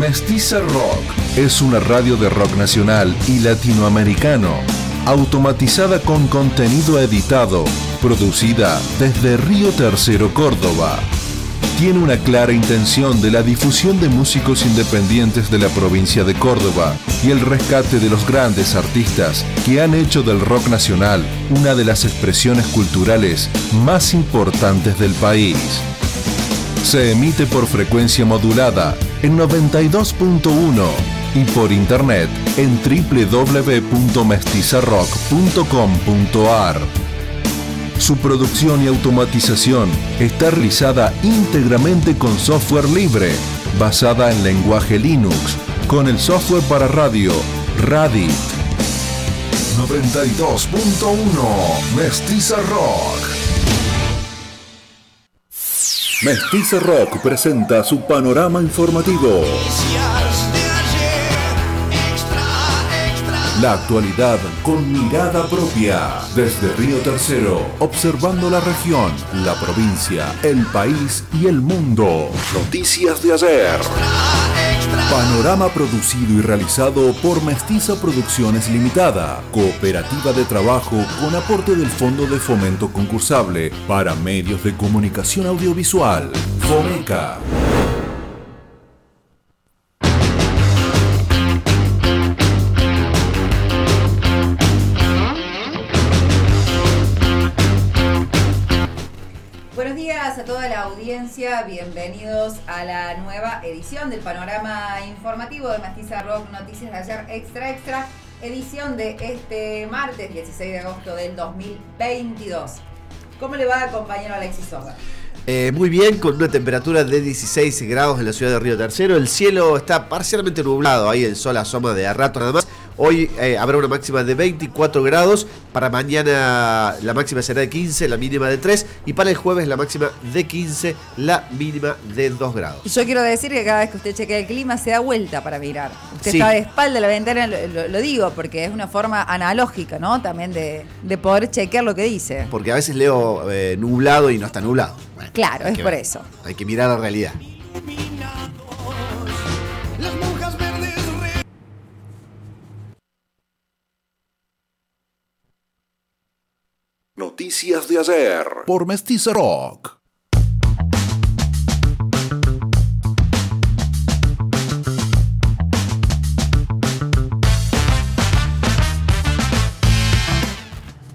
Mestiza Rock es una radio de rock nacional y latinoamericano, automatizada con contenido editado, producida desde Río Tercero, Córdoba. Tiene una clara intención de la difusión de músicos independientes de la provincia de Córdoba y el rescate de los grandes artistas que han hecho del rock nacional una de las expresiones culturales más importantes del país. Se emite por frecuencia modulada en 92.1 y por internet en www.mestizarrock.com.ar. Su producción y automatización está realizada íntegramente con software libre, basada en lenguaje Linux, con el software para radio Radit. 92.1 Mestiza Rock. Mestiza Rock presenta su panorama informativo. La actualidad con mirada propia. Desde Río Tercero, observando la región, la provincia, el país y el mundo. Noticias de ayer. Panorama producido y realizado por Mestiza Producciones Limitada, cooperativa de trabajo con aporte del Fondo de Fomento Concursable para Medios de Comunicación Audiovisual, FOMECA. Buenos días a toda la audiencia, bienvenidos a la nueva edición del panorama informativo de Mestiza Rock Noticias de ayer Extra Extra, edición de este martes 16 de agosto del 2022. ¿Cómo le va, compañero Alexis Soga? Eh, muy bien, con una temperatura de 16 grados en la ciudad de Río Tercero. El cielo está parcialmente nublado, ahí el sol asoma de a rato nada más. Hoy eh, habrá una máxima de 24 grados, para mañana la máxima será de 15, la mínima de 3, y para el jueves la máxima de 15, la mínima de 2 grados. Yo quiero decir que cada vez que usted chequea el clima se da vuelta para mirar. Usted Sí. está de espalda a la ventana, lo, lo- lo digo, porque es una forma analógica, ¿no? También de, de poder chequear lo que dice. Porque a veces leo eh, nublado y no está nublado. Bueno, Claro, es por ver. eso. Hay que mirar la realidad. Noticias de ayer por Mestiza Rock.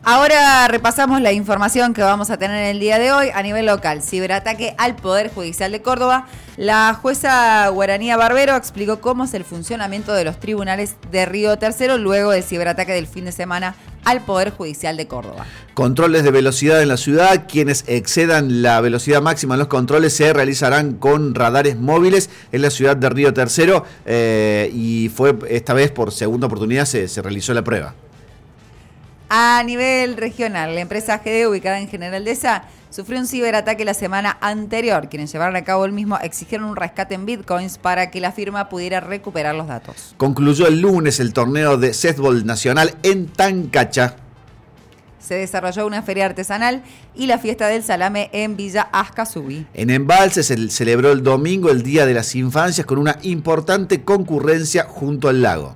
Ahora repasamos la información que vamos a tener el día de hoy a nivel local. Ciberataque al Poder Judicial de Córdoba. La jueza Guaranía Barbero explicó cómo es el funcionamiento de los tribunales de Río Tercero luego del ciberataque del fin de semana al Poder Judicial de Córdoba. Controles de velocidad en la ciudad. Quienes excedan la velocidad máxima en los controles se realizarán con radares móviles en la ciudad de Río Tercero. eh, y fue esta vez por segunda oportunidad se, se realizó la prueba. A nivel regional, la empresa GD, ubicada en General Deza, sufrió un ciberataque la semana anterior. Quienes llevaron a cabo el mismo exigieron un rescate en bitcoins para que la firma pudiera recuperar los datos. Concluyó el lunes el torneo de Setball Nacional en Tancacha. Se desarrolló una feria artesanal y la fiesta del salame en Villa Ascasubi. En Embalse se celebró el domingo el Día de las Infancias con una importante concurrencia junto al lago.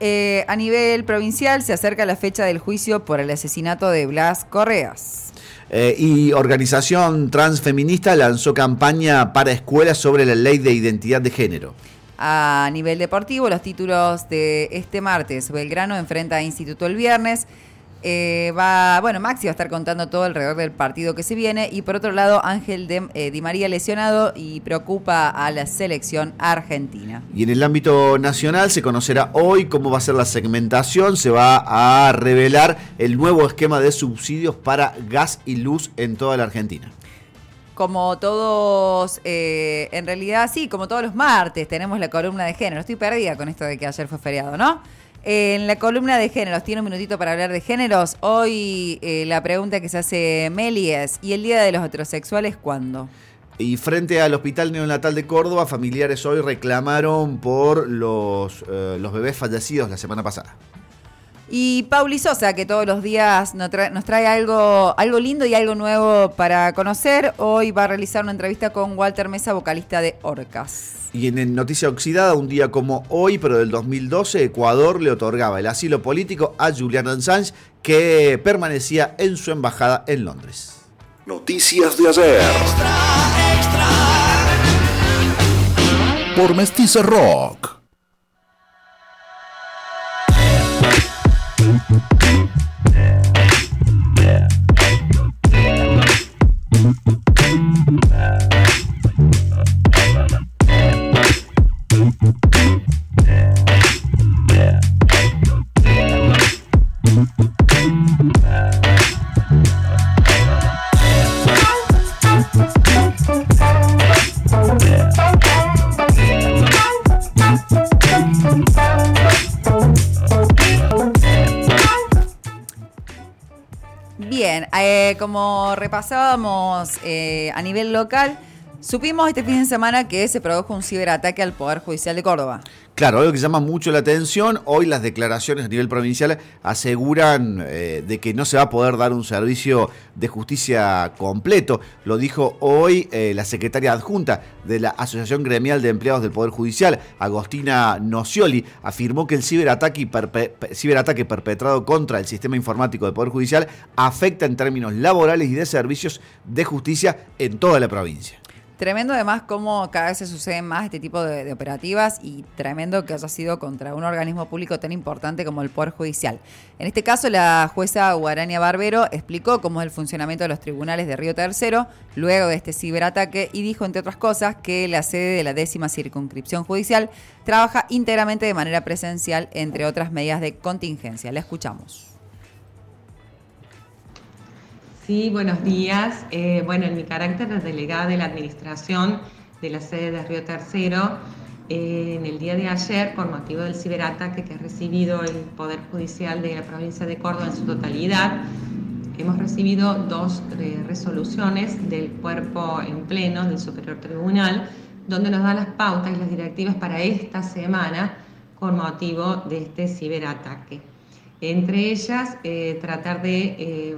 Eh, a nivel provincial se acerca la fecha del juicio por el asesinato de Blas Correas. Eh, y Organización Transfeminista lanzó campaña para escuelas sobre la ley de identidad de género. A nivel deportivo, los títulos de este martes. Belgrano enfrenta a Instituto el viernes. Eh, va, bueno, Maxi va a estar contando todo alrededor del partido que se viene. Y por otro lado, Ángel de- eh, Di María lesionado y preocupa a la selección argentina. Y en el ámbito nacional se conocerá hoy cómo va a ser la segmentación. Se va a revelar el nuevo esquema de subsidios para gas y luz en toda la Argentina. Como todos, eh, en realidad sí, como todos los martes tenemos la columna de género. Estoy perdida con esto de que ayer fue feriado, ¿no? En la columna de géneros, tiene un minutito para hablar de géneros. Hoy eh, la pregunta que se hace Meli es, ¿y el Día de los Heterosexuales cuándo? Y frente al Hospital Neonatal de Córdoba, familiares hoy reclamaron por los, eh, los bebés fallecidos la semana pasada. Y Pauli Sosa, que todos los días nos trae, algo, algo lindo y algo nuevo para conocer, hoy va a realizar una entrevista con Walter Mesa, vocalista de Orcas. Y en Noticia Oxidada, un día como hoy, pero del 2012, Ecuador le otorgaba el asilo político a Julian Assange, que permanecía en su embajada en Londres. Noticias de ayer. Por Mestiza Rock. Como repasábamos eh, a nivel local, supimos este fin de semana que se produjo un ciberataque al Poder Judicial de Córdoba. Claro, algo que llama mucho la atención, hoy las declaraciones a nivel provincial aseguran eh, de que no se va a poder dar un servicio de justicia completo. Lo dijo hoy eh, la secretaria adjunta de la Asociación Gremial de Empleados del Poder Judicial, Agostina Nocioli, afirmó que el ciberataque, ciberataque perpetrado contra el sistema informático del Poder Judicial afecta en términos laborales y de servicios de justicia en toda la provincia. Tremendo además cómo cada vez se suceden más este tipo de, operativas y tremendo que haya sido contra un organismo público tan importante como el Poder Judicial. En este caso, la jueza Guarania Barbero explicó cómo es el funcionamiento de los tribunales de Río Tercero luego de este ciberataque y dijo, entre otras cosas, que la sede de la décima circunscripción judicial trabaja íntegramente de manera presencial, entre otras medidas de contingencia. La escuchamos. Sí, buenos días. Eh, bueno, en mi carácter de delegada de la Administración de la sede de Río Tercero, eh, en el día de ayer, por motivo del ciberataque que ha recibido el Poder Judicial de la provincia de Córdoba en su totalidad, hemos recibido dos eh, resoluciones del cuerpo en pleno del Superior Tribunal, donde nos da las pautas y las directivas para esta semana con motivo de este ciberataque. Entre ellas, eh, tratar de eh,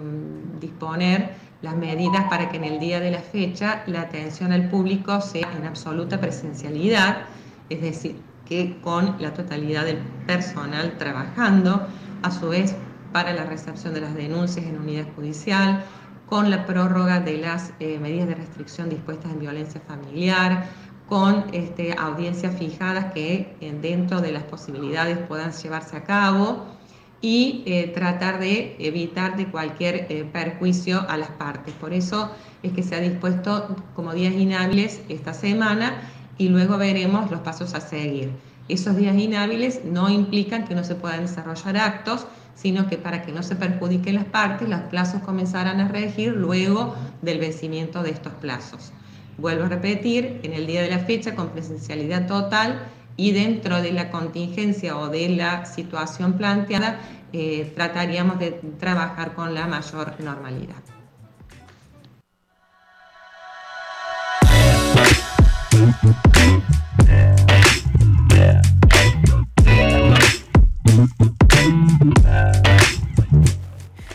disponer las medidas para que en el día de la fecha la atención al público sea en absoluta presencialidad, es decir, que con la totalidad del personal trabajando, a su vez para la recepción de las denuncias en unidad judicial, con la prórroga de las eh, medidas de restricción dispuestas en violencia familiar, con este, audiencias fijadas que dentro de las posibilidades puedan llevarse a cabo y eh, tratar de evitar de cualquier eh, perjuicio a las partes. Por eso es que se ha dispuesto como días inhábiles esta semana y luego veremos los pasos a seguir. Esos días inhábiles no implican que no se puedan desarrollar actos, sino que para que no se perjudiquen las partes, los plazos comenzarán a regir luego del vencimiento de estos plazos. Vuelvo a repetir, en el día de la fecha, con presencialidad total, y dentro de la contingencia o de la situación planteada eh, trataríamos de trabajar con la mayor normalidad.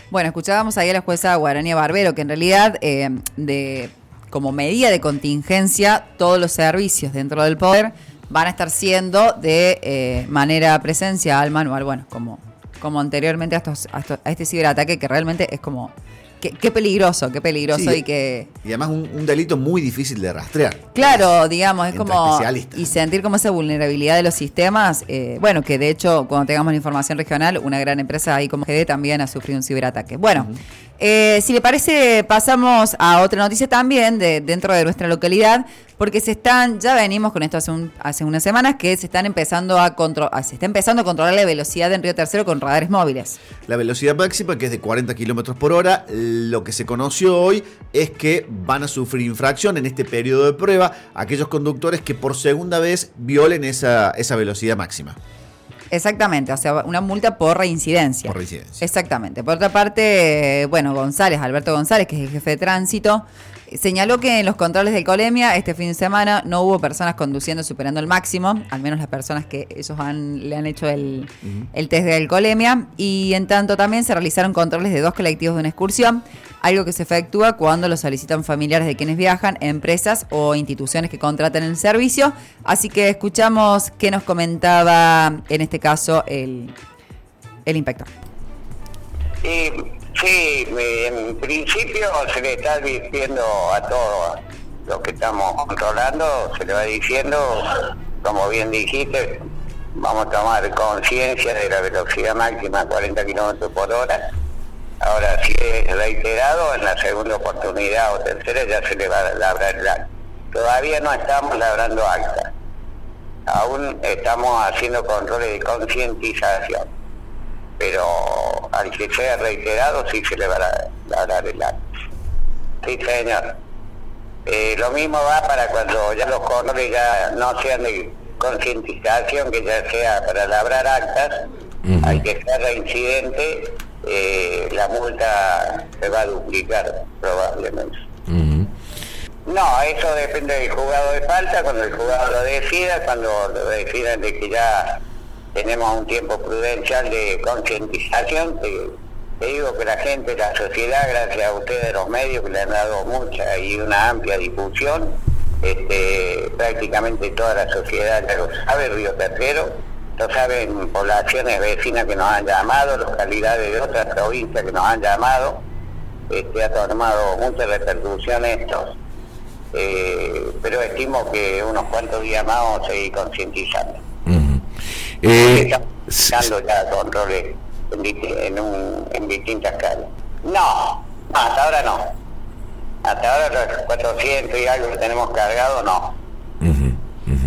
Bueno, escuchábamos ahí a la jueza Guarania Barbero, que en realidad, eh, de, como medida de contingencia, todos los servicios dentro del poder van a estar siendo de eh, manera presencial, manual, bueno, como, como anteriormente a, estos, a, este ciberataque que realmente es como Qué, peligroso, qué peligroso y que... Y además un, delito muy difícil de rastrear. Claro, digamos, es como... Y sentir como esa vulnerabilidad de los sistemas, eh, bueno, que de hecho cuando tengamos la información regional, una gran empresa ahí como GD también ha sufrido un ciberataque. Bueno, eh, si le parece, pasamos a otra noticia también de, dentro de nuestra localidad, porque se están, ya venimos con esto hace, unas semanas, que se están empezando a controlar, se está empezando a controlar la velocidad en Río Tercero con radares móviles. La velocidad máxima, que es de 40 kilómetros por hora, lo que se conoció hoy es que van a sufrir infracción en este periodo de prueba aquellos conductores que por segunda vez violen esa, esa velocidad máxima. Exactamente, o sea, una multa por reincidencia. Por reincidencia. Exactamente. Por otra parte, bueno, González, Alberto González, que es el jefe de tránsito, señaló que en los controles de colemia este fin de semana no hubo personas conduciendo superando el máximo, al menos las personas que ellos han, le han hecho el, el test de alcoholemia, y en tanto también se realizaron controles de dos colectivos de una excursión, algo que se efectúa cuando lo solicitan familiares de quienes viajan, empresas o instituciones que contraten el servicio. Así que escuchamos qué nos comentaba en este caso el, el inspector. Sí, en principio se le está diciendo a todos los que estamos controlando, se le va diciendo, como bien dijiste, vamos a tomar conciencia de la velocidad máxima a 40 kilómetros por hora. Ahora, si es reiterado, en la segunda oportunidad o tercera ya se le va a labrar el acta. Todavía no estamos labrando acta. Aún estamos haciendo controles de concientización pero al que sea reiterado sí se le va a dar el acto. Sí, señor. Eh, lo mismo va para cuando ya los controles ya no sean de concientización, que ya sea para labrar actas, hay que ser reincidente, eh, la multa se va a duplicar probablemente. No, eso depende del juzgado de falta, cuando el juzgado lo decida, cuando lo decidan de que ya tenemos un tiempo prudencial de concientización. Te, digo que la gente, la sociedad, gracias a ustedes los medios que le han dado mucha y una amplia difusión, este, prácticamente toda la sociedad ya lo sabe, Río Tercero, lo saben poblaciones vecinas que nos han llamado, localidades de otras provincias que nos han llamado, este, ha tomado mucha repercusión esto, eh, pero estimo que unos cuantos días más vamos a seguir concientizando. Eh, Estamos ya controles en, un, en distintas calles. No, hasta ahora no. Hasta ahora los 400 y algo que tenemos cargado, no.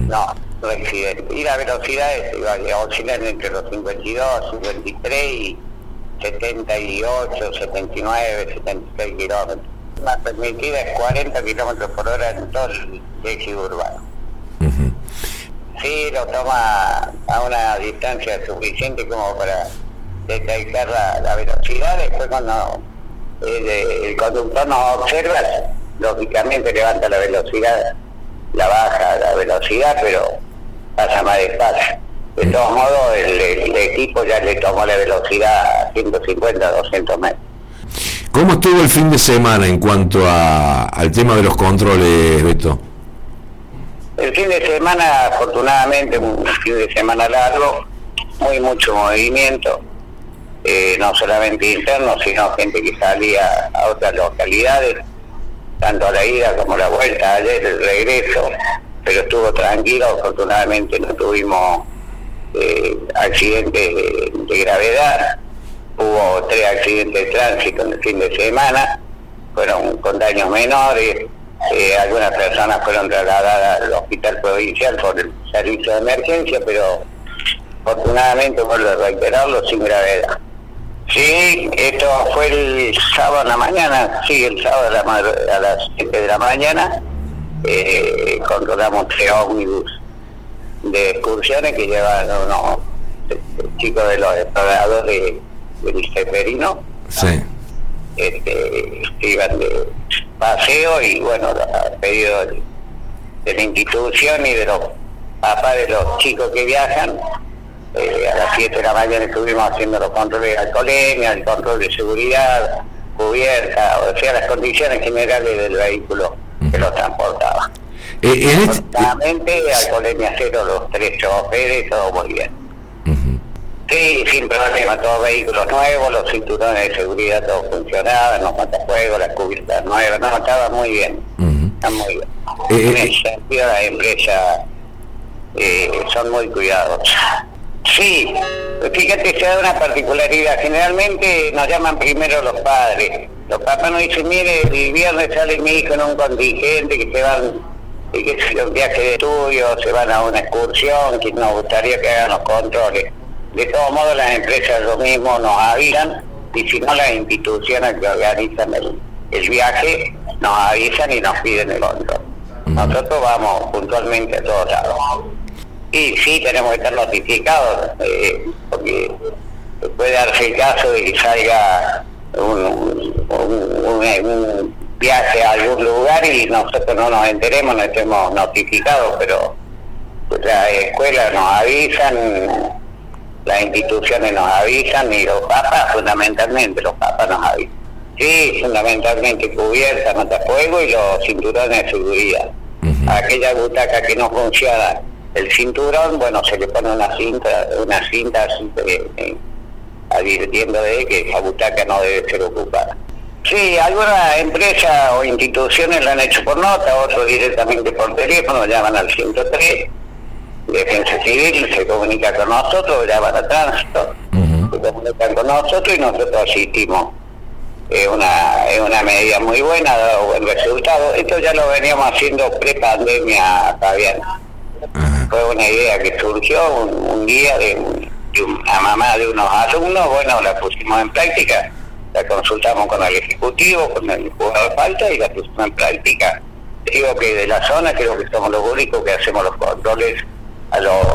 No, no existe. Y la velocidad es, oscilar entre los 52, 53 y 78, 79, 76 kilómetros. La permitida es 40 kilómetros por hora en todo el eje urbano sí lo toma a una distancia suficiente como para detectar la, velocidad. Después cuando el, conductor nos observa, lógicamente levanta la velocidad, la baja la velocidad, pero pasa más despacio. De todos modos, el, equipo ya le tomó la velocidad a 150, 200 metros. ¿Cómo estuvo el fin de semana en cuanto a, al tema de los controles, Beto? El fin de semana, afortunadamente, un fin de semana largo, muy mucho movimiento, eh, no solamente interno, sino gente que salía a otras localidades, tanto a la ida como a la vuelta, ayer el regreso, pero estuvo tranquilo, afortunadamente no tuvimos eh, accidentes de, gravedad, hubo tres accidentes de tránsito en el fin de semana, fueron con daños menores, eh, algunas personas fueron trasladadas al hospital provincial por el servicio de emergencia, pero afortunadamente, vuelvo a reiterarlo, sin gravedad. Sí, esto fue el sábado en la mañana, sí, el sábado a, las 7 de la mañana, eh, controlamos tres ómnibus de excursiones que llevan unos chicos de los exploradores del Iseferino. Sí. Este, iban de paseo y bueno, a pedido de, la institución y de los papás de los chicos que viajan, eh, a las 7 de la mañana estuvimos haciendo los controles de alcoholemia, el control de seguridad, cubierta, o sea, las condiciones generales del vehículo que lo transportaba. Eh, Afortunadamente, alcoholemia cero, los tres choferes, todo muy bien. Sí, sin problema, todos vehículos nuevos, los cinturones de seguridad todos funcionaban, los matafuegos, las cubiertas nuevas, no, estaba muy bien, está muy bien. Eh, en eh, ese sentido las empresas eh, son muy cuidados. Sí, fíjate, se da una particularidad, generalmente nos llaman primero los padres, los papás nos dicen, mire, el viernes sale mi hijo en un contingente que se van que se un viaje de estudio, se van a una excursión, que nos gustaría que hagan los controles de todos modos, las empresas lo mismo nos avisan y si no, las instituciones que organizan el, viaje nos avisan y nos piden el control. Nosotros vamos puntualmente a todos lados. Sí, sí, tenemos que estar notificados, eh, porque puede darse el caso de que salga un, un, viaje a algún lugar y nosotros no nos enteremos, no estemos notificados, pero las escuelas nos avisan, las instituciones nos avisan y los papas fundamentalmente, los papas nos avisan. Sí, fundamentalmente cubierta, nota fuego y los cinturones de seguridad. Aquella butaca que no funciona el cinturón, bueno, se le pone una cinta, una cinta así, eh, eh, advirtiendo de que esa butaca no debe ser ocupada. Sí, algunas empresas o instituciones lo han hecho por nota, otros directamente por teléfono, llaman al 103, Defensa Civil se comunica con nosotros, llaman a tránsito, se comunican con nosotros y nosotros asistimos. Es una, es una medida muy buena, ha dado buen resultado. Esto ya lo veníamos haciendo pre-pandemia, Fabián. Fue una idea que surgió, un, día de, una mamá de unos alumnos, bueno, la pusimos en práctica, la consultamos con el Ejecutivo, con el jugador de falta y la pusimos en práctica. Digo que de la zona creo que somos los únicos que hacemos los controles a los,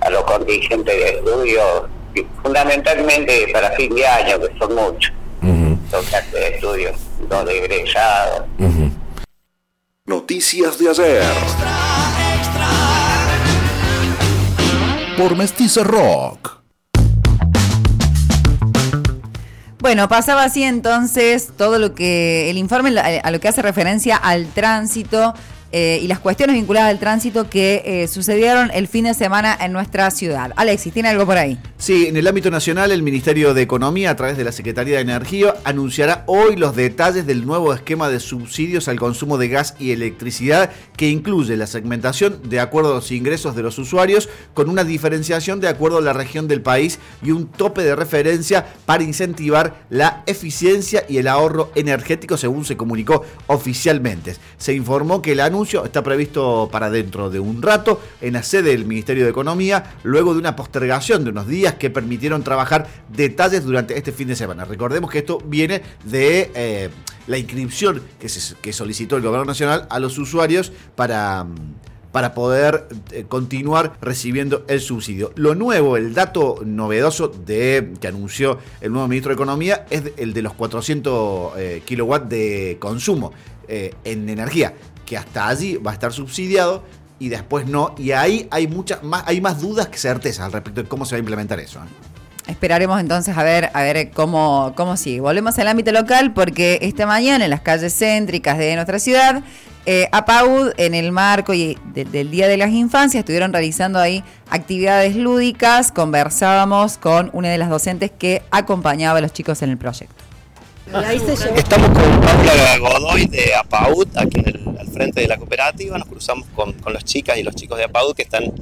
a los contingentes de estudio, fundamentalmente para fin de año, que son muchos, los que de estudio, los de egresados. Noticias de ayer. Por Mestiza Rock. Bueno, pasaba así entonces todo lo que el informe a lo que hace referencia al tránsito eh, y las cuestiones vinculadas al tránsito que eh, sucedieron el fin de semana en nuestra ciudad. Alexis, ¿tiene algo por ahí? Sí, en el ámbito nacional, el Ministerio de Economía, a través de la Secretaría de Energía, anunciará hoy los detalles del nuevo esquema de subsidios al consumo de gas y electricidad que incluye la segmentación de acuerdo a los ingresos de los usuarios, con una diferenciación de acuerdo a la región del país y un tope de referencia para incentivar la eficiencia y el ahorro energético, según se comunicó oficialmente. Se informó que el anuncio está previsto para dentro de un rato en la sede del Ministerio de Economía, luego de una postergación de unos días que permitieron trabajar detalles durante este fin de semana. Recordemos que esto viene de eh, la inscripción que, que solicitó el Gobierno Nacional a los usuarios para para poder eh, continuar recibiendo el subsidio. Lo nuevo, el dato novedoso de, que anunció el nuevo ministro de Economía es el de los 400 eh, kilowatts de consumo en energía que hasta allí va a estar subsidiado y después no. Y ahí hay muchas más, hay más dudas que certezas al respecto de cómo se va a implementar eso. ¿eh? Esperaremos entonces a ver, a ver cómo, cómo sigue. Volvemos al ámbito local porque esta mañana en las calles céntricas de nuestra ciudad, eh, APAUD en el marco y del Día de las Infancias estuvieron realizando ahí actividades lúdicas. Conversábamos con una de las docentes que acompañaba a los chicos en el proyecto. Estamos con Paula Godoy de APAUD, aquí al frente de la cooperativa. Nos cruzamos con, con las chicas y los chicos de APAUD que están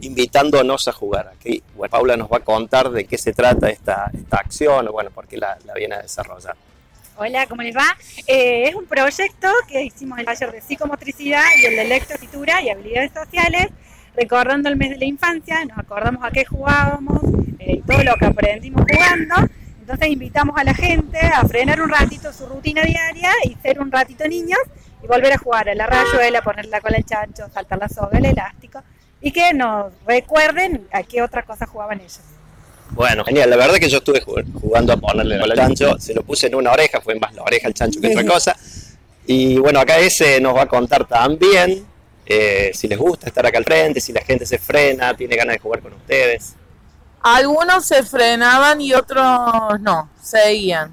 invitándonos a jugar. Aquí Paula nos va a contar de qué se trata esta, esta acción o bueno, por qué la, viene a desarrollar. Hola, ¿cómo les va? Eh, es un proyecto que hicimos el taller de psicomotricidad y el de lectoescritura y habilidades sociales, recordando el mes de la infancia, nos acordamos a qué jugábamos eh, todo lo que aprendimos jugando entonces invitamos a la gente a frenar un ratito su rutina diaria y ser un ratito niños y volver a jugar a la rayuela, poner la cola al chancho, saltar la soga, el elástico y que nos recuerden a qué otra cosa jugaban ellos. Bueno, genial. La verdad que yo estuve jugando a ponerle la cola al chancho, se lo puse en una oreja, fue más la oreja al chancho que otra cosa. Y bueno, acá ese nos va a contar también eh, si les gusta estar acá al frente, si la gente se frena, tiene ganas de jugar con ustedes. Algunos se frenaban y otros no, seguían.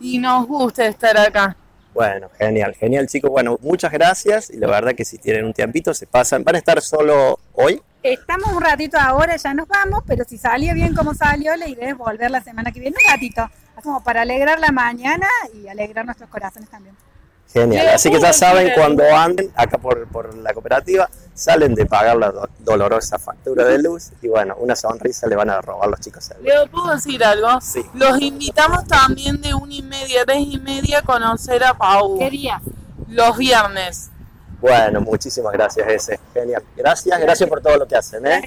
Y nos gusta estar acá. Bueno, genial, genial chicos. Bueno, muchas gracias y la verdad que si tienen un tiempito se pasan. ¿Van a estar solo hoy? Estamos un ratito ahora, ya nos vamos, pero si salió bien como salió, la idea es volver la semana que viene un ratito, como para alegrar la mañana y alegrar nuestros corazones también. Genial, así que ya saben cuando anden acá por, por la cooperativa, salen de pagar la dolorosa factura de luz y bueno, una sonrisa le van a robar los chicos. ¿Le puedo decir algo? Sí. Los invitamos también de una y media, tres y media a conocer a Pau. ¿Qué día? Los viernes. Bueno, muchísimas gracias ese. Genial. Gracias, gracias por todo lo que hacen. ¿eh?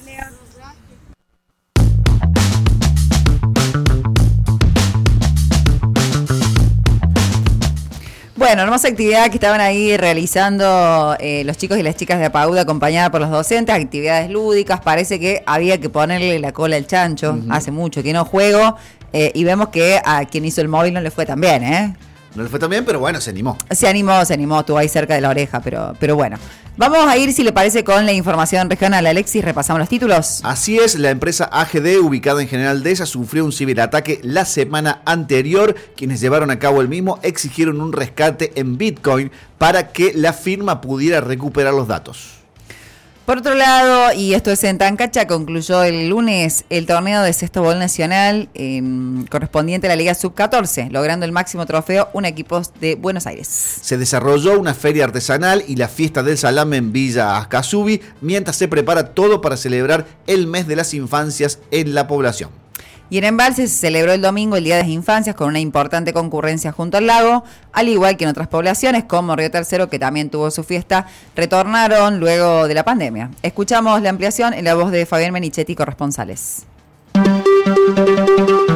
Bueno, hermosa actividad que estaban ahí realizando eh, los chicos y las chicas de Apauda acompañada por los docentes, actividades lúdicas, parece que había que ponerle la cola al chancho, hace mucho que no juego, eh, y vemos que a quien hizo el móvil no le fue tan bien, ¿eh? No le fue tan bien, pero bueno, se animó. Se animó, se animó, estuvo ahí cerca de la oreja, pero, pero bueno. Vamos a ir, si le parece, con la información regional. Alexis, repasamos los títulos. Así es, la empresa AGD, ubicada en General Dehesa, sufrió un ciberataque la semana anterior. Quienes llevaron a cabo el mismo exigieron un rescate en Bitcoin para que la firma pudiera recuperar los datos. Por otro lado, y esto es en Tancacha, concluyó el lunes el torneo de sexto bol nacional eh, correspondiente a la Liga Sub-14, logrando el máximo trofeo un equipo de Buenos Aires. Se desarrolló una feria artesanal y la fiesta del salame en Villa Ascasubi, mientras se prepara todo para celebrar el mes de las infancias en la población. Y en Embalse se celebró el domingo el Día de las Infancias con una importante concurrencia junto al lago, al igual que en otras poblaciones como Río Tercero, que también tuvo su fiesta, retornaron luego de la pandemia. Escuchamos la ampliación en la voz de Fabián Menichetti, corresponsales.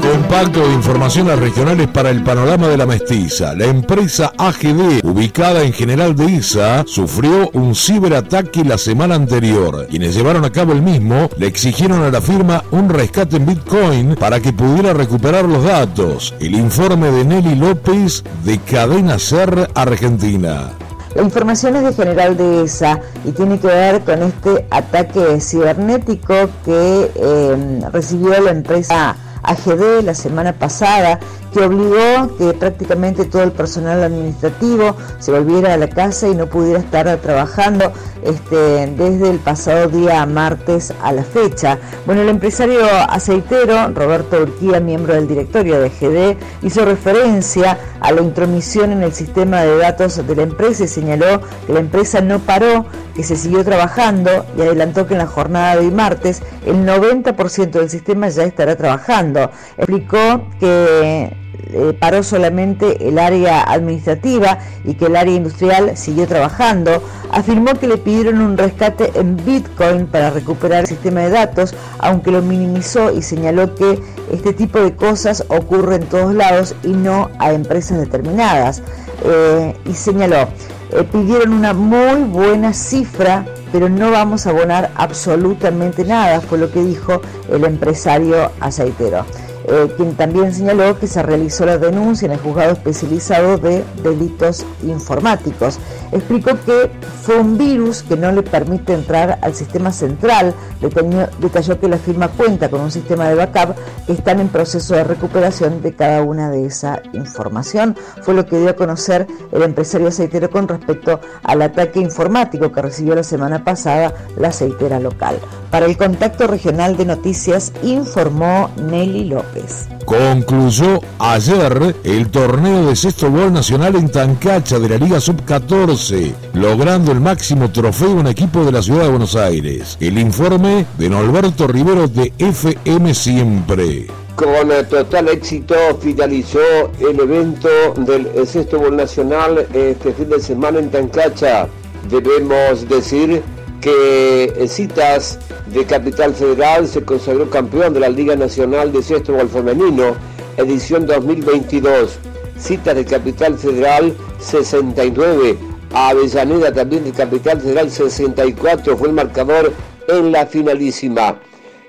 Compacto de informaciones regionales para el panorama de la mestiza. La empresa AGD, ubicada en General de Isa, sufrió un ciberataque la semana anterior. Quienes llevaron a cabo el mismo le exigieron a la firma un rescate en Bitcoin para que pudiera recuperar los datos. El informe de Nelly López de Cadena Ser Argentina. La información es de General de ESA y tiene que ver con este ataque cibernético que eh, recibió la empresa AGD la semana pasada que obligó que prácticamente todo el personal administrativo se volviera a la casa y no pudiera estar trabajando este, desde el pasado día martes a la fecha. Bueno, el empresario aceitero Roberto Urquía, miembro del directorio de GD, hizo referencia a la intromisión en el sistema de datos de la empresa y señaló que la empresa no paró, que se siguió trabajando y adelantó que en la jornada de martes el 90% del sistema ya estará trabajando. Explicó que eh, paró solamente el área administrativa y que el área industrial siguió trabajando, afirmó que le pidieron un rescate en Bitcoin para recuperar el sistema de datos, aunque lo minimizó y señaló que este tipo de cosas ocurre en todos lados y no a empresas determinadas. Eh, y señaló, eh, pidieron una muy buena cifra, pero no vamos a abonar absolutamente nada, fue lo que dijo el empresario aceitero. Eh, quien también señaló que se realizó la denuncia en el juzgado especializado de delitos informáticos. Explicó que fue un virus que no le permite entrar al sistema central. Detalló, que la firma cuenta con un sistema de backup que están en proceso de recuperación de cada una de esa información. Fue lo que dio a conocer el empresario aceitero con respecto al ataque informático que recibió la semana pasada la aceitera local. Para el contacto regional de noticias informó Nelly López. Concluyó ayer el torneo de sexto gol nacional en Tancacha de la Liga Sub-14, logrando el máximo trofeo un equipo de la ciudad de Buenos Aires. El informe de Norberto Rivero de FM Siempre. Con total éxito finalizó el evento del sexto gol nacional este fin de semana en Tancacha. Debemos decir que Citas de Capital Federal se consagró campeón de la Liga Nacional de Sexto Femenino, edición 2022. Citas de Capital Federal 69. Avellaneda también de Capital Federal 64 fue el marcador en la finalísima.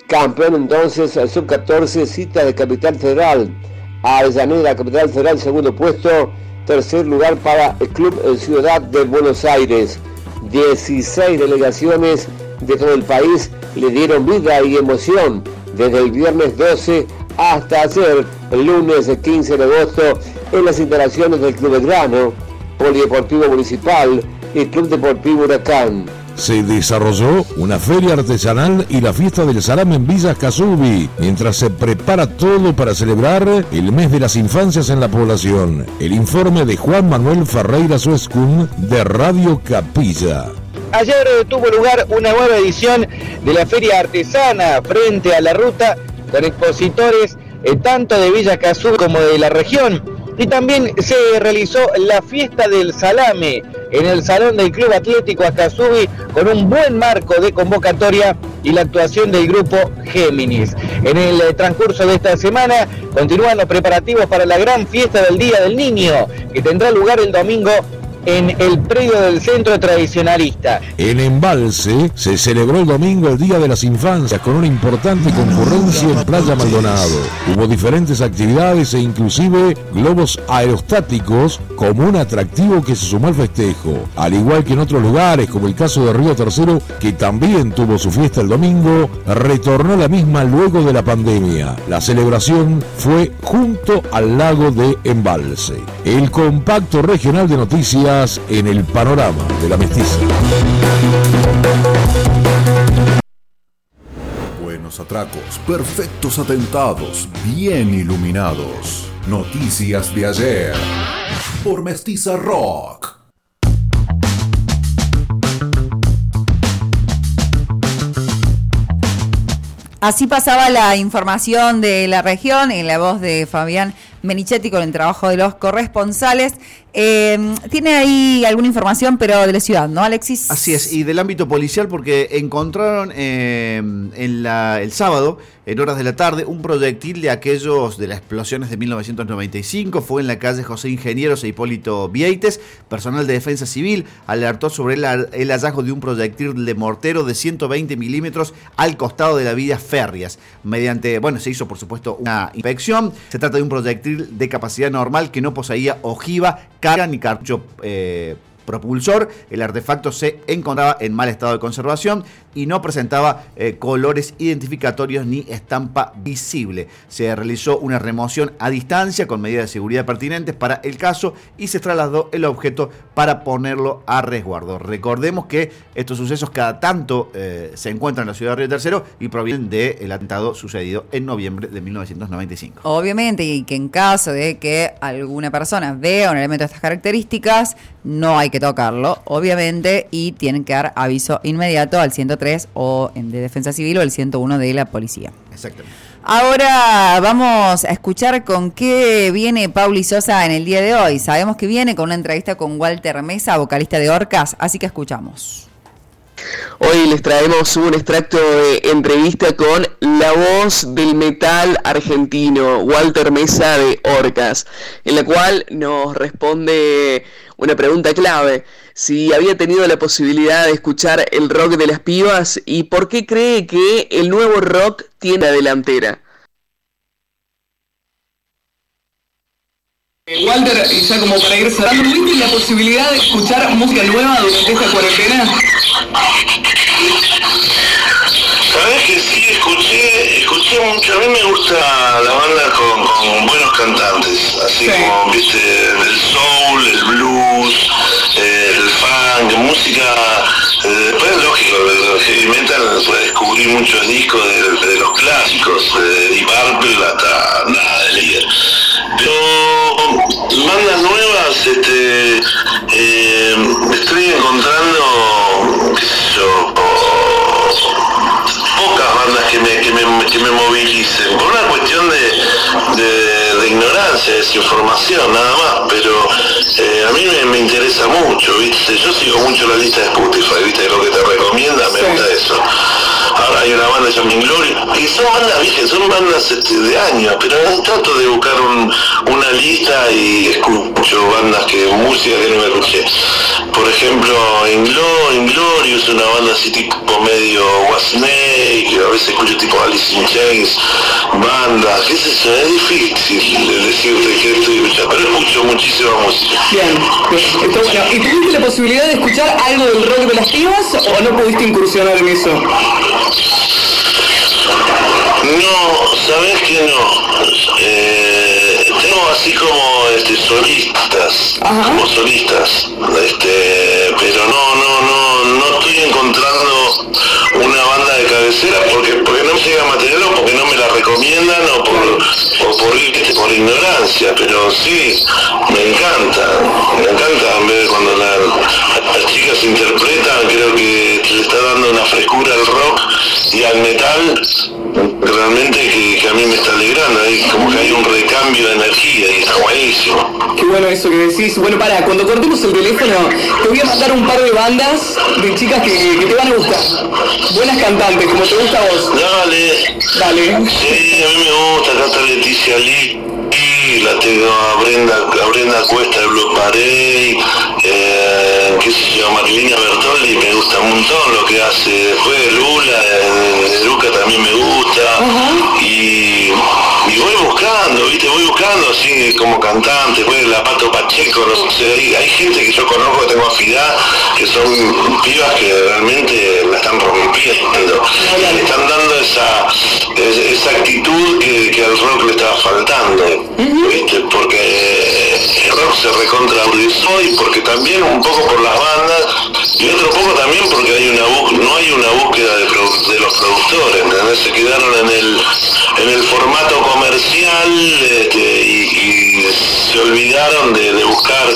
Campeón entonces sub-14 Citas de Capital Federal. Avellaneda, Capital Federal, segundo puesto. Tercer lugar para el Club Ciudad de Buenos Aires. 16 delegaciones de todo el país le dieron vida y emoción desde el viernes 12 hasta ayer, el lunes 15 de agosto, en las instalaciones del Club Belgrano, Polideportivo Municipal y Club Deportivo Huracán se desarrolló una feria artesanal y la fiesta del salame en Villa Casubi, mientras se prepara todo para celebrar el mes de las infancias en la población. El informe de Juan Manuel Ferreira Suescun de Radio Capilla. Ayer tuvo lugar una nueva edición de la feria artesana frente a la ruta con expositores eh, tanto de Villa Casubi como de la región y también se realizó la fiesta del salame en el Salón del Club Atlético Acasubi con un buen marco de convocatoria y la actuación del grupo Géminis. En el transcurso de esta semana continúan los preparativos para la gran fiesta del Día del Niño, que tendrá lugar el domingo en el predio del centro tradicionalista. En Embalse se celebró el domingo el Día de las Infancias con una importante concurrencia en Playa Maldonado. Hubo diferentes actividades e inclusive globos aerostáticos como un atractivo que se sumó al festejo. Al igual que en otros lugares, como el caso de Río Tercero, que también tuvo su fiesta el domingo, retornó la misma luego de la pandemia. La celebración fue junto al lago de Embalse. El compacto regional de noticias en el panorama de la mestiza. Buenos atracos, perfectos atentados, bien iluminados. Noticias de ayer por Mestiza Rock. Así pasaba la información de la región en la voz de Fabián Menichetti con el trabajo de los corresponsales. Eh, tiene ahí alguna información, pero de la ciudad, ¿no, Alexis? Así es, y del ámbito policial, porque encontraron eh, en el sábado, en horas de la tarde, un proyectil de aquellos de las explosiones de 1995. Fue en la calle José Ingenieros e Hipólito Vieites. Personal de defensa civil alertó sobre el, el hallazgo de un proyectil de mortero de 120 milímetros al costado de la vía férreas. Mediante, bueno, se hizo por supuesto una inspección. Se trata de un proyectil de capacidad normal que no poseía ojiva carga ni cartucho eh, propulsor. El artefacto se encontraba en mal estado de conservación y no presentaba eh, colores identificatorios ni estampa visible. Se realizó una remoción a distancia con medidas de seguridad pertinentes para el caso y se trasladó el objeto para ponerlo a resguardo. Recordemos que estos sucesos cada tanto eh, se encuentran en la ciudad de Río Tercero y provienen del atentado sucedido en noviembre de 1995. Obviamente, y que en caso de que alguna persona vea un elemento de estas características, no hay que tocarlo, obviamente, y tienen que dar aviso inmediato al 103 o de Defensa Civil o el 101 de la Policía. Exactamente. Ahora vamos a escuchar con qué viene Pauli Sosa en el día de hoy. Sabemos que viene con una entrevista con Walter Mesa, vocalista de Orcas, así que escuchamos. Hoy les traemos un extracto de entrevista con la voz del metal argentino, Walter Mesa de Orcas, en la cual nos responde una pregunta clave, si había tenido la posibilidad de escuchar el rock de las pibas y por qué cree que el nuevo rock tiene la delantera. Eh, Walter, ya como para ir cerrando, ¿tuviste la posibilidad de escuchar música nueva durante esta cuarentena? Sabes que sí, escuché, mucho, a mí me gusta la banda con, buenos cantantes, así como, viste, el soul, el blues, el funk, música, eh, después es lógico, el heavy metal puede descubrir muchos discos de, los clásicos, de Deep Purple hasta nada de líder. Pero bandas nuevas, este, eh, estoy encontrando, qué sé yo, que me, movilicen, por una cuestión de, de, ignorancia, de desinformación, nada más, pero eh, a mí me, interesa mucho, ¿viste? Yo sigo mucho la lista de Spotify, ¿viste? Lo que te recomienda, me gusta eso. Ahora hay una banda llamada Inglory, que son bandas, ¿viste? Son bandas este, de años, pero trato de buscar una lista y escucho bandas que, música que no me escuché. Por ejemplo, Inglorious, es una banda así tipo medio Wasnake, que a veces escucho tipo Alice in Chains, bandas, qué sé yo, es difícil decirte que estoy escuchando, pero escucho muchísima música. Bien, ¿y tuviste la posibilidad de escuchar algo del rock de las pibas o no pudiste incursionar en eso? No, sabes que no. Eh, tengo así como este, solistas, como solistas, este, pero no, no, no, no estoy encontrando una banda de cabecera porque, porque no me llega material o porque no me la recomiendan o por, por, ignorancia, pero sí, me encanta, me encanta en vez de cuando las chicas interpretan, creo que le está dando una frescura al rock y al metal realmente que, a mí me está alegrando, hay como que hay un recambio de energía y está buenísimo. Qué bueno eso que decís. Bueno, para, cuando cortemos el teléfono, te voy a mandar un par de bandas de chicas que, que te van a gustar. Buenas cantantes, como te gusta a vos. Dale. Dale. Sí, a mí me gusta, está Leticia Lee. Y la tengo a Brenda, a Brenda Cuesta de Blue Parade, qué sé yo, Marilina Bertolli, me gusta un montón lo que hace. Después Lula, eh, Luca también me gusta. Y, y voy buscando, viste, voy buscando así como cantante, pues la Pato Pacheco, no sé, hay, hay gente que yo conozco que tengo afinidad, que son pibas que realmente la están rompiendo. Le están dando esa, es- esa actitud que, que al rock le estaba faltando, ¿viste? Porque rock se recontra agudizó y porque también un poco por las bandas y otro poco también porque hay una no hay una búsqueda de, los productores, ¿entendés? Se quedaron en el, en el formato comercial este, y, y se olvidaron de, de buscar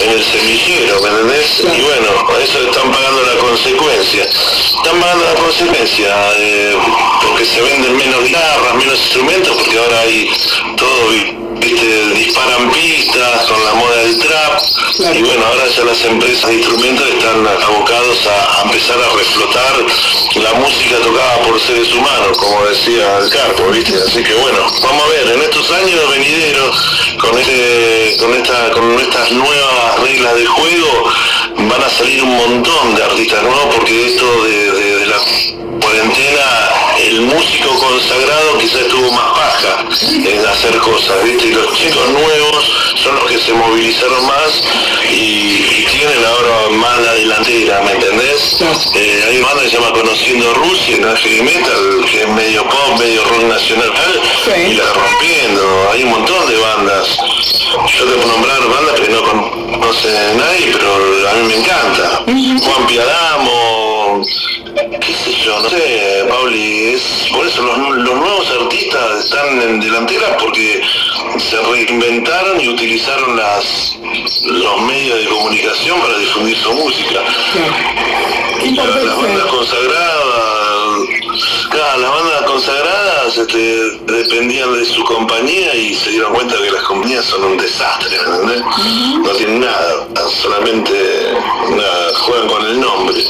en el semillero, ¿me entendés? Y bueno, eso están pagando la consecuencia. Están pagando la consecuencia eh, porque se venden menos guitarras, menos instrumentos, porque ahora hay todo, viste, disparan pistas con la moda del trap. Y bueno, ahora ya las empresas de instrumentos están abocados a, a empezar a reflotar la música tocada por seres humanos, como decía el Carpo, ¿viste? Así que bueno, vamos a ver, en estos años venideros, con este, con esta, con estas nuevas reglas de juego, van a salir un montón de artistas nuevos porque esto de, de- de la cuarentena, el músico consagrado quizás estuvo más baja en hacer cosas, ¿viste? Y los chicos nuevos son los que se movilizaron más y, y tienen ahora más la delantera, ¿me entendés? Eh, hay una banda que se llama Conociendo Rusia, en heavy metal, que es medio pop, medio rock nacional, y la rompiendo, hay un montón de bandas. Yo puedo nombrar bandas que no conoce nadie, pero a mí me encanta. Juan Piadamo, qué sé yo, no sé, Pauli, es, por eso los, los nuevos artistas están en delantera porque se reinventaron y utilizaron las los medios de comunicación para difundir su música. La- las bandas consagradas, claro, las bandas consagradas este, dependían de su compañía y se dieron cuenta que las compañías son un desastre, ¿entendés? No tienen nada, solamente nada, juegan con el nombre.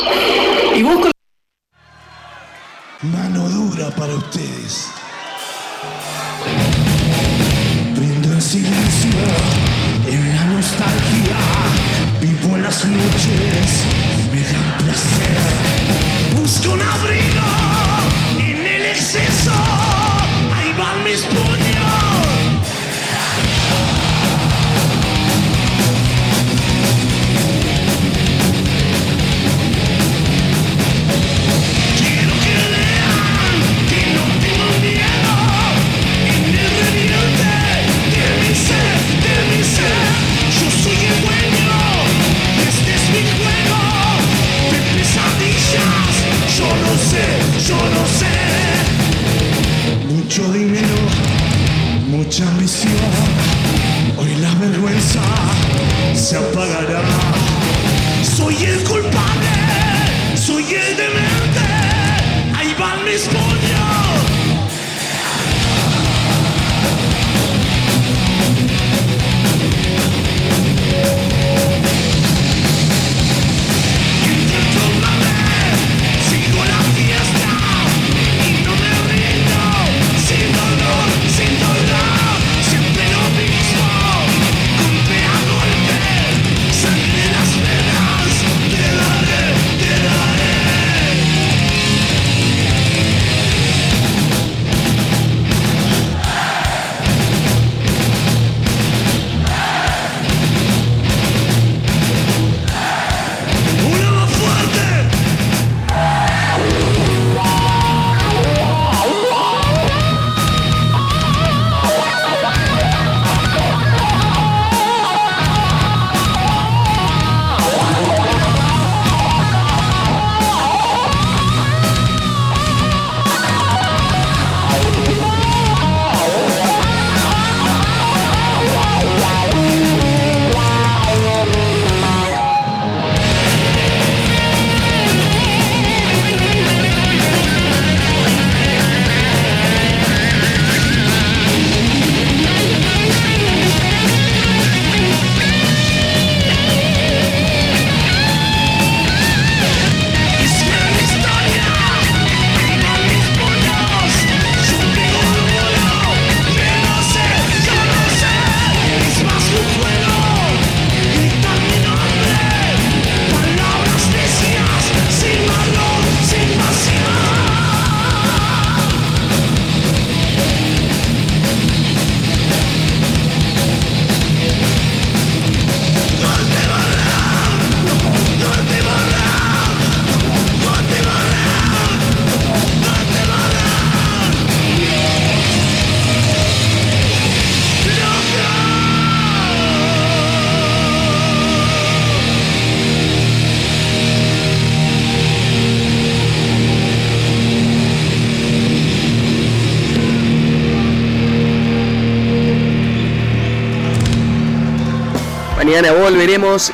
¿Y vos con Mano dura para ustedes. Brindo en silencio, en la nostalgia. Vivo en las noches, me dan placer. Busco un abrigo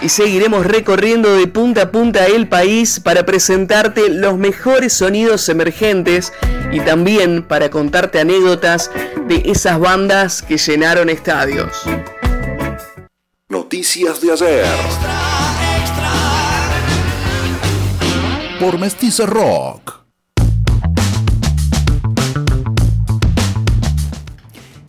Y seguiremos recorriendo de punta a punta el país para presentarte los mejores sonidos emergentes y también para contarte anécdotas de esas bandas que llenaron estadios. Noticias de ayer. Por Mestiza Rock.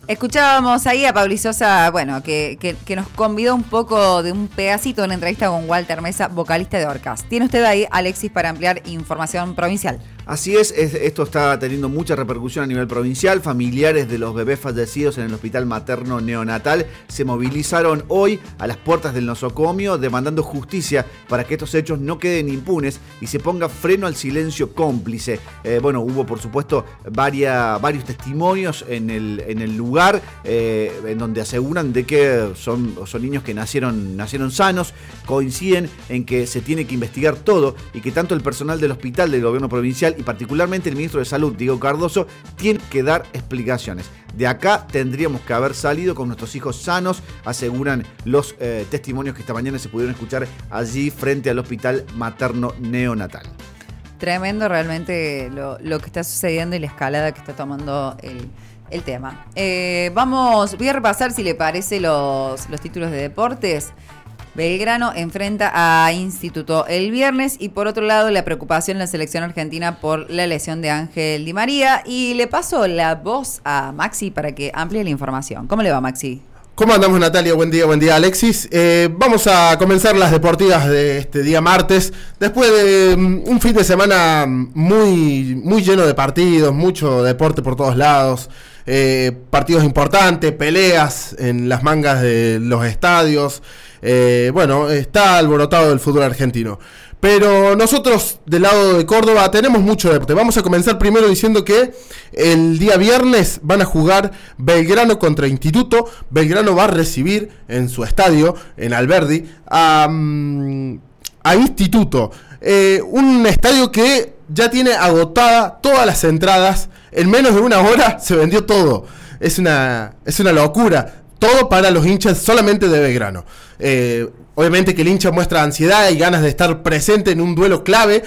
Escuchábamos ahí a Pablo Sosa, bueno, que, que- que nos convidó un poco de un pedacito de una entrevista con Walter Mesa, vocalista de Orcas. Tiene usted ahí, Alexis, para ampliar información provincial. Así es, es- esto está teniendo mucha repercusión a nivel provincial. Familiares de los bebés fallecidos en el hospital materno neonatal se movilizaron hoy a las puertas del nosocomio demandando justicia para que estos hechos no queden impunes y se ponga freno al silencio cómplice. Eh, bueno, hubo por supuesto varios testimonios en el, en el lugar eh, en donde aseguran de que son, son niños que nacieron, nacieron sanos, coinciden en que se tiene que investigar todo y que tanto el personal del hospital del gobierno provincial y particularmente el ministro de Salud, Diego Cardoso, tiene que dar explicaciones. De acá tendríamos que haber salido con nuestros hijos sanos, aseguran los eh, testimonios que esta mañana se pudieron escuchar allí frente al hospital materno neonatal. Tremendo realmente lo, lo que está sucediendo y la escalada que está tomando el, el tema. Eh, vamos, voy a repasar si le parece los, los títulos de deportes. Belgrano enfrenta a Instituto el viernes y por otro lado la preocupación en la selección argentina por la lesión de Ángel Di María y le paso la voz a Maxi para que amplíe la información. ¿Cómo le va Maxi? ¿Cómo andamos Natalia? Buen día, buen día Alexis. Eh, vamos a comenzar las deportivas de este día martes. Después de mm, un fin de semana muy, muy lleno de partidos, mucho deporte por todos lados, eh, partidos importantes, peleas en las mangas de los estadios. Eh, bueno, está alborotado el fútbol argentino. Pero nosotros del lado de Córdoba tenemos mucho deporte. Vamos a comenzar primero diciendo que el día viernes van a jugar Belgrano contra Instituto. Belgrano va a recibir en su estadio, en Alberdi, a, mm, a Instituto. Eh, un estadio que ya tiene agotada todas las entradas. En menos de una hora se vendió todo. Es una, es una locura. Todo para los hinchas solamente de Belgrano. Eh, obviamente que el hincha muestra ansiedad y ganas de estar presente en un duelo clave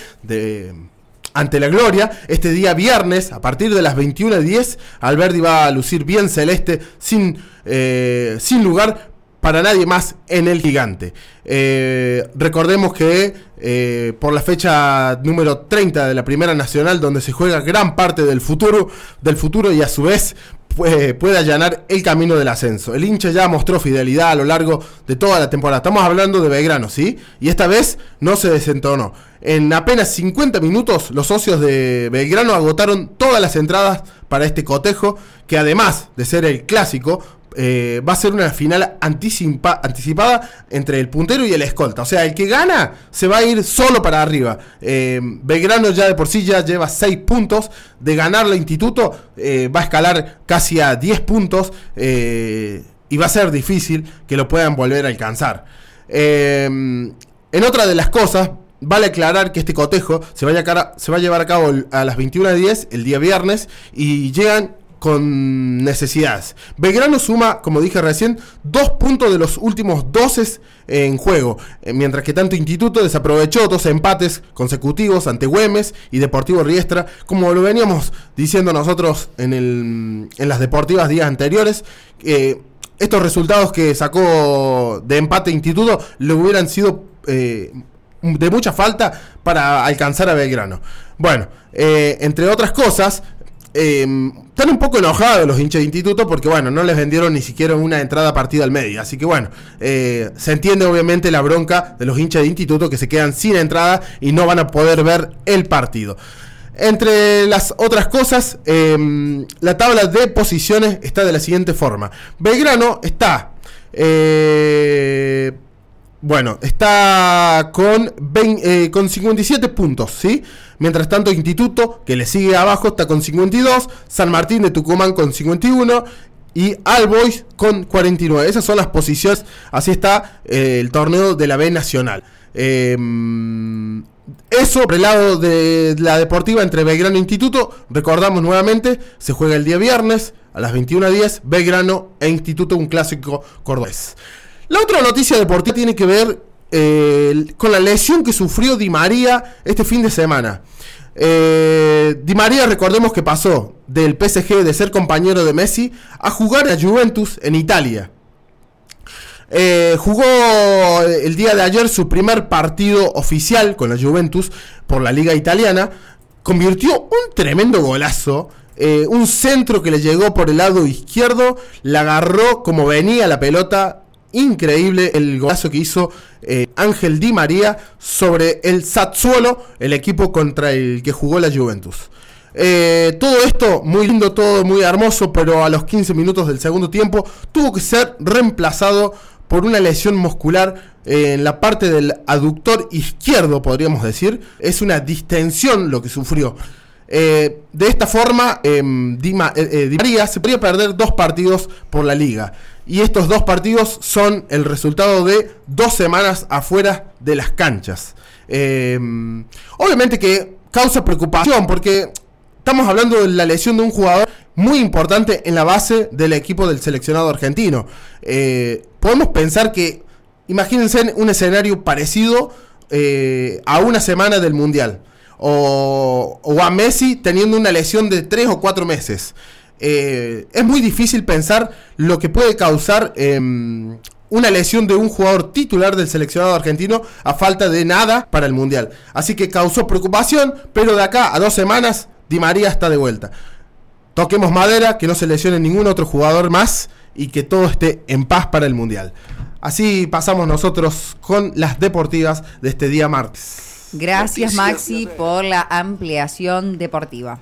ante la gloria. Este día viernes, a partir de las 21.10, Alberdi va a lucir bien celeste, sin, eh, sin lugar para nadie más en el gigante. Eh, recordemos que eh, por la fecha número 30 de la Primera Nacional, donde se juega gran parte del futuro, del futuro y a su vez puede, allanar el camino del ascenso. El hincha ya mostró fidelidad a lo largo de toda la temporada. Estamos hablando de Belgrano, ¿sí? Y esta vez no se desentonó. En apenas 50 minutos, los socios de Belgrano agotaron todas las entradas para este cotejo, que además de ser el clásico, eh, va a ser una final anticipa- anticipada entre el puntero y el escolta. O sea, el que gana se va a ir solo para arriba. Eh, Belgrano ya de por sí ya lleva 6 puntos. De ganar la instituto eh, va a escalar casi a 10 puntos. eh, y va a ser difícil que lo puedan volver a alcanzar. En otra de las cosas, vale aclarar que este cotejo se, vaya se va a llevar a cabo a las 21.10 el día viernes y llegan con necesidades. Belgrano suma, como dije recién, dos puntos de los últimos 12 en juego, eh, mientras que tanto Instituto desaprovechó dos empates consecutivos ante Güemes y Deportivo Riestra, como lo veníamos diciendo nosotros en, el- en las deportivas días anteriores. estos resultados que sacó de empate Instituto le hubieran sido eh, de mucha falta para alcanzar a Belgrano. Bueno, eh, entre otras cosas, eh, están un poco enojados los hinchas de Instituto porque, bueno, no les vendieron ni siquiera una entrada partida al medio. Así que, bueno, eh, se entiende obviamente la bronca de los hinchas de Instituto que se quedan sin entrada y no van a poder ver el partido. Entre las otras cosas, eh, la tabla de posiciones está de la siguiente forma. Belgrano está... bueno, está con, 20 eh, con 57 puntos, ¿sí? Mientras tanto, Instituto, que le sigue abajo, está con 52. San Martín de Tucumán con 51. Y Alboys con 49. Esas son las posiciones. Así está eh, el torneo de la B Nacional. Eh, eso por el lado de la deportiva entre Belgrano e Instituto. Recordamos nuevamente, se juega el día viernes a las 21.10. Belgrano e Instituto, un clásico cordobés. La otra noticia deportiva tiene que ver eh, con la lesión que sufrió Di María este fin de semana. Eh, Di María, recordemos que pasó del PSG de ser compañero de Messi a jugar a Juventus en Italia. Eh, jugó el día de ayer su primer partido oficial con la Juventus por la liga italiana. Convirtió un tremendo golazo. un centro que le llegó por el lado izquierdo. La agarró como venía la pelota. Increíble el golazo que hizo eh, Ángel Di María sobre el Sassuolo, el equipo contra el que jugó la Juventus. Eh, todo esto muy lindo, todo muy hermoso, pero a los 15 minutos del segundo tiempo tuvo que ser reemplazado por una lesión muscular eh, en la parte del aductor izquierdo, podríamos decir. Es una distensión lo que sufrió. De esta forma, em, Di María se podría perder dos partidos por la liga. Y estos dos partidos son el resultado de dos semanas afuera de las canchas. Em, obviamente que causa preocupación porque estamos hablando de la lesión de un jugador muy importante en la base del equipo del seleccionado argentino. Eh, podemos pensar que, imagínense un escenario parecido eh, a una semana del Mundial. O, o a Messi teniendo una lesión de tres o cuatro meses. Eh, es muy difícil pensar lo que puede causar em, una lesión de un jugador titular del seleccionado argentino a falta de nada para el Mundial. Así que causó preocupación, pero de acá a dos semanas Di María está de vuelta. Toquemos madera, que no se lesione ningún otro jugador más y que todo esté en paz para el Mundial. Así pasamos nosotros con las deportivas de este día martes. Gracias Maxi por la ampliación deportiva.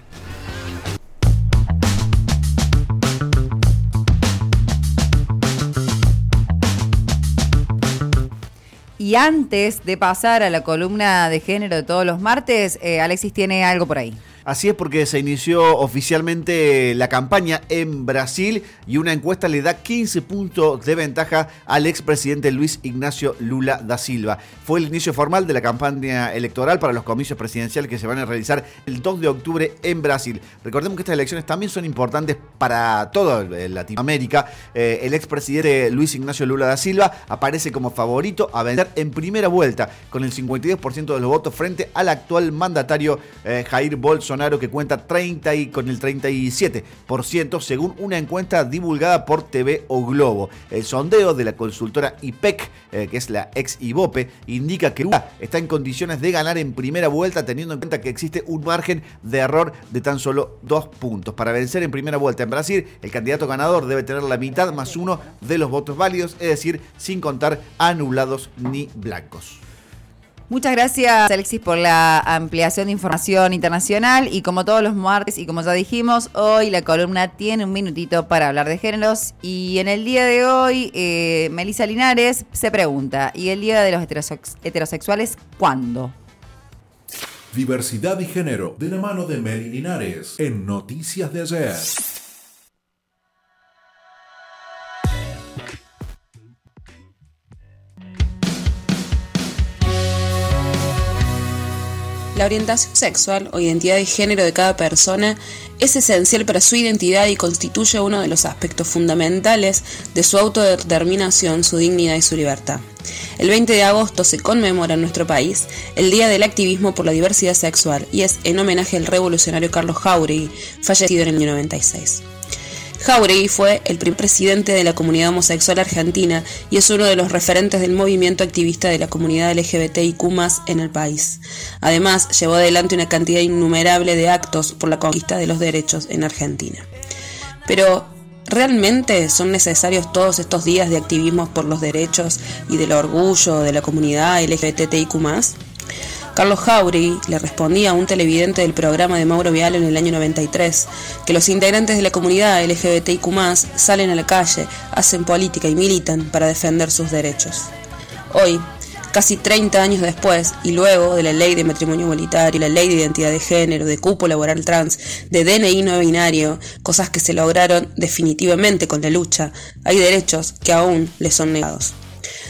Y antes de pasar a la columna de género de todos los martes, eh, Alexis tiene algo por ahí. Así es porque se inició oficialmente la campaña en Brasil y una encuesta le da 15 puntos de ventaja al expresidente Luis Ignacio Lula da Silva. Fue el inicio formal de la campaña electoral para los comicios presidenciales que se van a realizar el 2 de octubre en Brasil. Recordemos que estas elecciones también son importantes para toda Latinoamérica. Eh, el expresidente Luis Ignacio Lula da Silva aparece como favorito a vencer en primera vuelta con el 52% de los votos frente al actual mandatario eh, Jair Bolsonaro que cuenta 30 y con el 37% según una encuesta divulgada por TV o Globo. El sondeo de la consultora IPEC, eh, que es la ex IVOPE, indica que Lula está en condiciones de ganar en primera vuelta teniendo en cuenta que existe un margen de error de tan solo dos puntos. Para vencer en primera vuelta en Brasil, el candidato ganador debe tener la mitad más uno de los votos válidos, es decir, sin contar anulados ni blancos. Muchas gracias Alexis por la ampliación de información internacional y como todos los martes y como ya dijimos, hoy la columna tiene un minutito para hablar de géneros y en el día de hoy eh, Melissa Linares se pregunta, ¿y el día de los heterosex- heterosexuales cuándo? Diversidad y género, de la mano de Meli Linares, en Noticias de ayer. La orientación sexual o identidad de género de cada persona es esencial para su identidad y constituye uno de los aspectos fundamentales de su autodeterminación, su dignidad y su libertad. El 20 de agosto se conmemora en nuestro país el Día del Activismo por la Diversidad Sexual y es en homenaje al revolucionario Carlos Jauregui, fallecido en el año 96. Jauregui fue el primer presidente de la comunidad homosexual argentina y es uno de los referentes del movimiento activista de la comunidad LGBTIQ en el país. Además, llevó adelante una cantidad innumerable de actos por la conquista de los derechos en Argentina. Pero, ¿realmente son necesarios todos estos días de activismo por los derechos y del orgullo de la comunidad LGBTIQ Carlos Jauregui le respondía a un televidente del programa de Mauro Vial en el año 93 que los integrantes de la comunidad LGBTIQ salen a la calle, hacen política y militan para defender sus derechos. Hoy, casi 30 años después, y luego de la ley de matrimonio igualitario, la ley de identidad de género, de cupo laboral trans, de DNI no binario, cosas que se lograron definitivamente con la lucha, hay derechos que aún les son negados.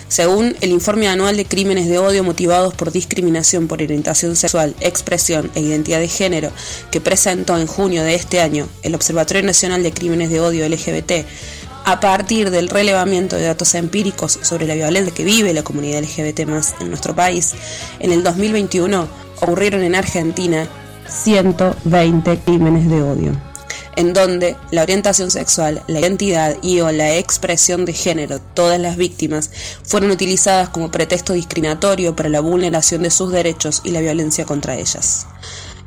Según el informe anual de crímenes de odio motivados por discriminación por orientación sexual, expresión e identidad de género que presentó en junio de este año el Observatorio Nacional de Crímenes de Odio LGBT, A partir del relevamiento de datos empíricos sobre la violencia que vive la comunidad LGBT en nuestro país, en el 2021 ocurrieron en Argentina 120 crímenes de odio, en donde la orientación sexual, la identidad y o la expresión de género, todas las víctimas, fueron utilizadas como pretexto discriminatorio para la vulneración de sus derechos y la violencia contra ellas.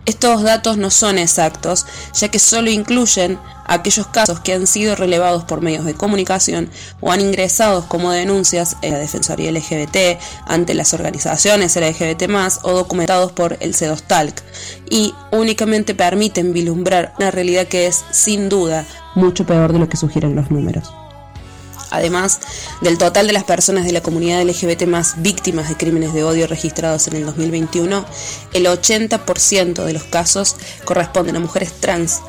Estos datos no son exactos, ya que solo incluyen aquellos casos que han sido relevados por medios de comunicación o han ingresado como denuncias en la Defensoría LGBT ante las organizaciones LGBT o documentados por el CEDOSTALC y únicamente permiten vislumbrar una realidad que es, sin duda, mucho peor de lo que sugieren los números. Además del total de las personas de la comunidad LGBT más víctimas de crímenes de odio registrados en el 2021, el 80% de los casos corresponden a mujeres trans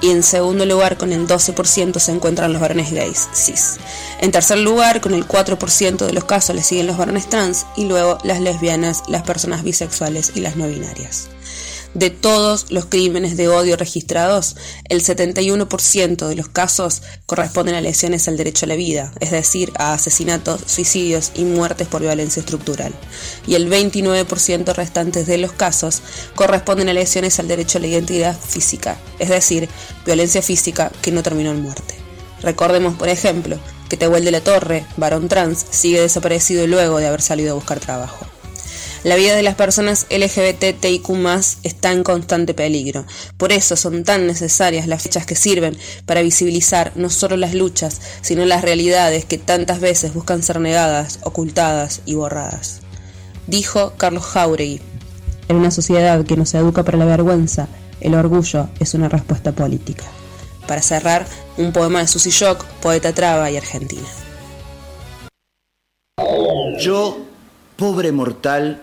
y en segundo lugar con el 12% se encuentran los varones gays, cis. En tercer lugar, con el 4% de los casos le siguen los varones trans y luego las lesbianas, las personas bisexuales y las no binarias. De todos los crímenes de odio registrados, el 71% de los casos corresponden a lesiones al derecho a la vida, es decir, a asesinatos, suicidios y muertes por violencia estructural. Y el 29% restantes de los casos corresponden a lesiones al derecho a la identidad física, es decir, violencia física que no terminó en muerte. Recordemos, por ejemplo, que Tehuel de la Torre, varón trans, sigue desaparecido luego de haber salido a buscar trabajo. La vida de las personas LGBTIQ está en constante peligro. Por eso son tan necesarias las fechas que sirven para visibilizar no solo las luchas, sino las realidades que tantas veces buscan ser negadas, ocultadas y borradas. Dijo Carlos Jauregui. En una sociedad que nos educa para la vergüenza, el orgullo es una respuesta política. Para cerrar, un poema de Susy Shock, poeta traba y argentina. Yo, pobre mortal,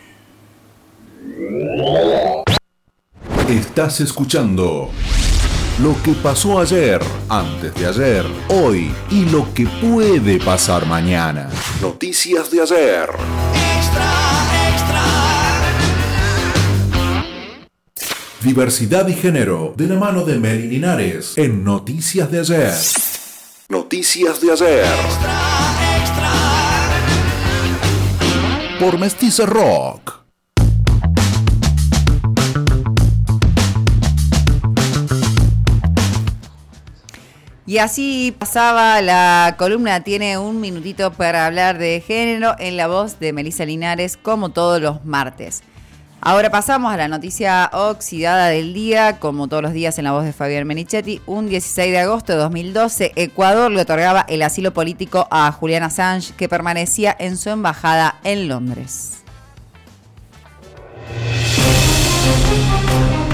Estás escuchando lo que pasó ayer, antes de ayer, hoy y lo que puede pasar mañana. Noticias de ayer. Diversidad y género de la mano de Mary Linares en Noticias de ayer. Noticias de ayer. Por Mestiza Rock. Y así pasaba la columna, tiene un minutito para hablar de género en la voz de Melissa Linares, como todos los martes. Ahora pasamos a la noticia oxidada del día, como todos los días en la voz de Fabián Menichetti. Un 16 de agosto de 2012, Ecuador le otorgaba el asilo político a Julian Assange, que permanecía en su embajada en Londres.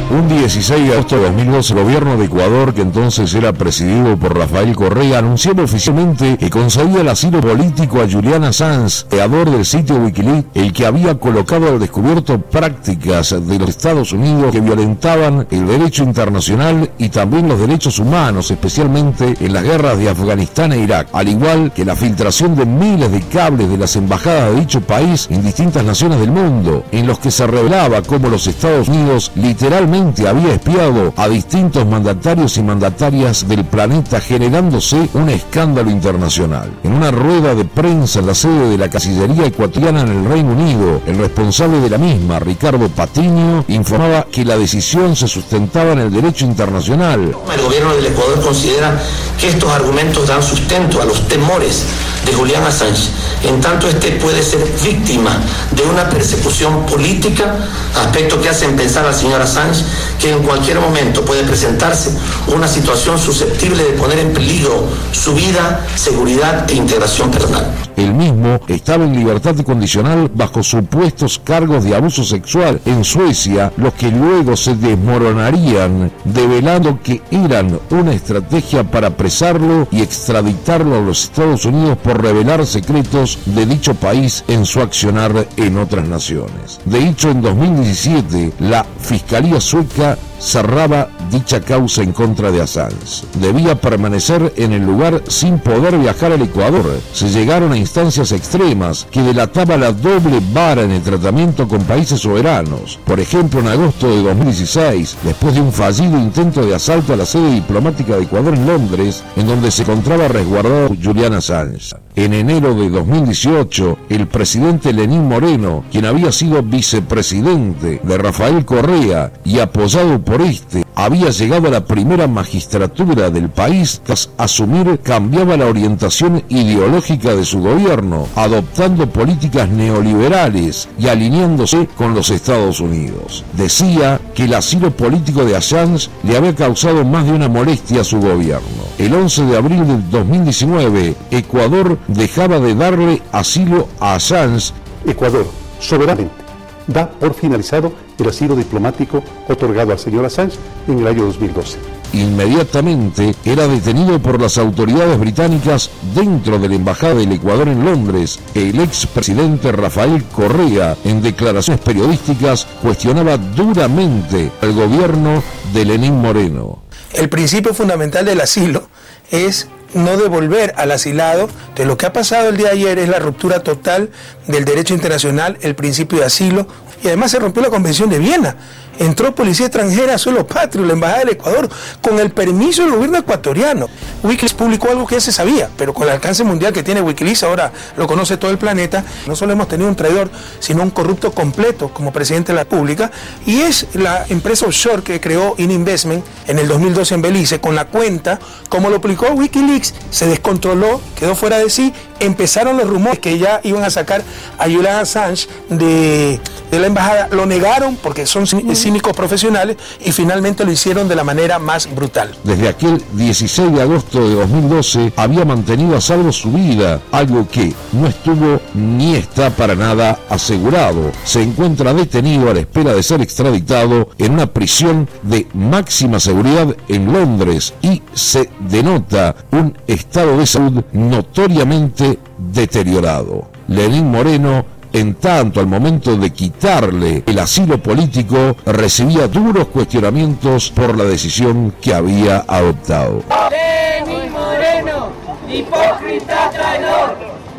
Un 16 de agosto de 2012, el gobierno de Ecuador, que entonces era presidido por Rafael Correa, anunció oficialmente que concedía el asilo político a Julian Assange, creador del sitio Wikileaks, el que había colocado al descubierto prácticas de los Estados Unidos que violentaban el derecho internacional y también los derechos humanos, especialmente en las guerras de Afganistán e Irak, al igual que la filtración de miles de cables de las embajadas de dicho país en distintas naciones del mundo, en los que se revelaba cómo los Estados Unidos literalmente había espiado a distintos mandatarios y mandatarias del planeta generándose un escándalo internacional. En una rueda de prensa en la sede de la Cancillería ecuatoriana en el Reino Unido, el responsable de la misma, Ricardo Patiño, informaba que la decisión se sustentaba en el derecho internacional. El gobierno del Ecuador considera que estos argumentos dan sustento a los temores de Julián Assange, en tanto este puede ser víctima de una persecución política, aspecto que hacen pensar al señor Assange que en cualquier momento puede presentarse una situación susceptible de poner en peligro su vida, seguridad e integración personal. El mismo estaba en libertad condicional bajo supuestos cargos de abuso sexual en Suecia, los que luego se desmoronarían, develando que eran una estrategia para apresarlo y extraditarlo a los Estados Unidos por revelar secretos de dicho país en su accionar en otras naciones. De hecho, en 2017, la Fiscalía sueca cerraba dicha causa en contra de Assange. Debía permanecer en el lugar sin poder viajar al Ecuador. Se llegaron a instancias extremas que delataba la doble vara en el tratamiento con países soberanos. Por ejemplo, en agosto de 2016, después de un fallido intento de asalto a la sede diplomática de Ecuador en Londres, en donde se encontraba resguardado Julian Assange. En enero de 2018, el presidente Lenín Moreno, quien había sido vicepresidente de Rafael Correa y apoyado por este, había llegado a la primera magistratura del país tras asumir cambiaba la orientación ideológica de su gobierno, adoptando políticas neoliberales y alineándose con los Estados Unidos. Decía que el asilo político de Assange le había causado más de una molestia a su gobierno. El 11 de abril del 2019, Ecuador dejaba de darle asilo a Assange. Ecuador, soberanamente, da por finalizado el asilo diplomático otorgado al señor Assange en el año 2012. Inmediatamente era detenido por las autoridades británicas dentro de la Embajada del Ecuador en Londres. El expresidente Rafael Correa, en declaraciones periodísticas, cuestionaba duramente al gobierno de Lenín Moreno. El principio fundamental del asilo es no devolver al asilado. De lo que ha pasado el día de ayer es la ruptura total del derecho internacional, el principio de asilo, y además se rompió la Convención de Viena. Entró policía extranjera suelo patrio, la Embajada del Ecuador, con el permiso del gobierno ecuatoriano. Wikileaks publicó algo que ya se sabía, pero con el alcance mundial que tiene Wikileaks, ahora lo conoce todo el planeta. No solo hemos tenido un traidor, sino un corrupto completo como presidente de la República. Y es la empresa offshore que creó Ininvestment en el 2012 en Belice, con la cuenta, como lo publicó Wikileaks, se descontroló, quedó fuera de sí. Empezaron los rumores que ya iban a sacar a Julian Assange de, de la la embajada lo negaron porque son cí- cínicos profesionales y finalmente lo hicieron de la manera más brutal. Desde aquel 16 de agosto de 2012 había mantenido a salvo su vida, algo que no estuvo ni está para nada asegurado. Se encuentra detenido a la espera de ser extraditado en una prisión de máxima seguridad en Londres y se denota un estado de salud notoriamente deteriorado. Lenín Moreno en tanto, al momento de quitarle el asilo político, recibía duros cuestionamientos por la decisión que había adoptado. Lenin Moreno, hipócrita traidor,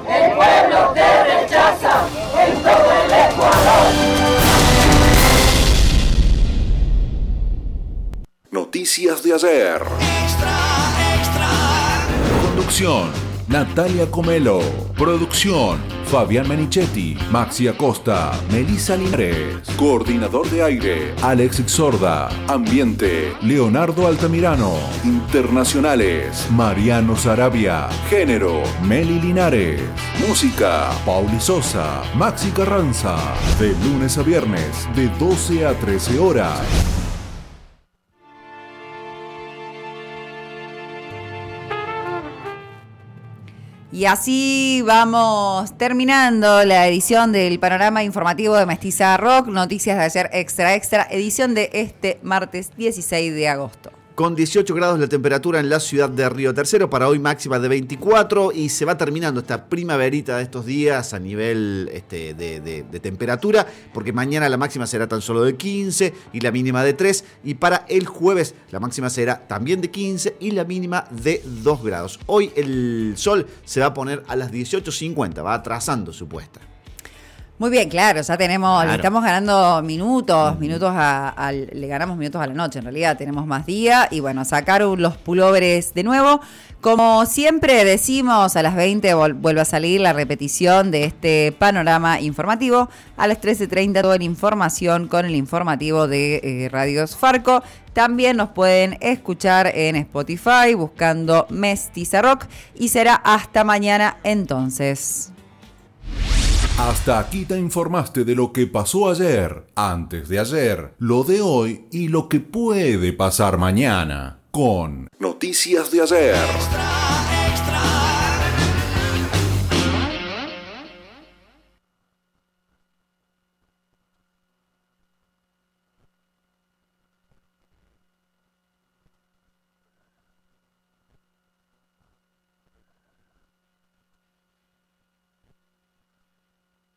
el pueblo te rechaza en todo el Ecuador. Noticias de ayer. Conducción. Natalia Comelo. Producción. Fabián Menichetti. Maxi Acosta. Melissa Linares. Coordinador de aire. Alex Sorda. Ambiente. Leonardo Altamirano. Internacionales. Mariano Sarabia. Género. Meli Linares. Música. Pauli Sosa. Maxi Carranza. De lunes a viernes. De 12 a 13 horas. Y así vamos terminando la edición del panorama informativo de Mestiza Rock, noticias de ayer extra extra, edición de este martes 16 de agosto. Con 18 grados la temperatura en la ciudad de Río Tercero, para hoy máxima de 24 y se va terminando esta primaverita de estos días a nivel este, de, de- temperatura, porque mañana la máxima será tan solo de 15 y la mínima de 3 y para el jueves la máxima será también de 15 y la mínima de 2 grados. Hoy el sol se va a poner a las 18.50, va atrasando su puesta. Muy bien, claro, ya tenemos, le estamos ganando minutos, minutos a, al- le ganamos minutos a la noche, en realidad tenemos más día y bueno, sacaron los pullovers de nuevo. Como siempre decimos, a las 20 vol- vuelve a salir la repetición de este panorama informativo. A las 13.30 toda la información con el informativo de eh, Radios Farco. También nos pueden escuchar en Spotify buscando Mestiza Rock y será hasta mañana entonces. Hasta aquí te informaste de lo que pasó ayer, antes de ayer, lo de hoy y lo que puede pasar mañana. Con Noticias de ayer.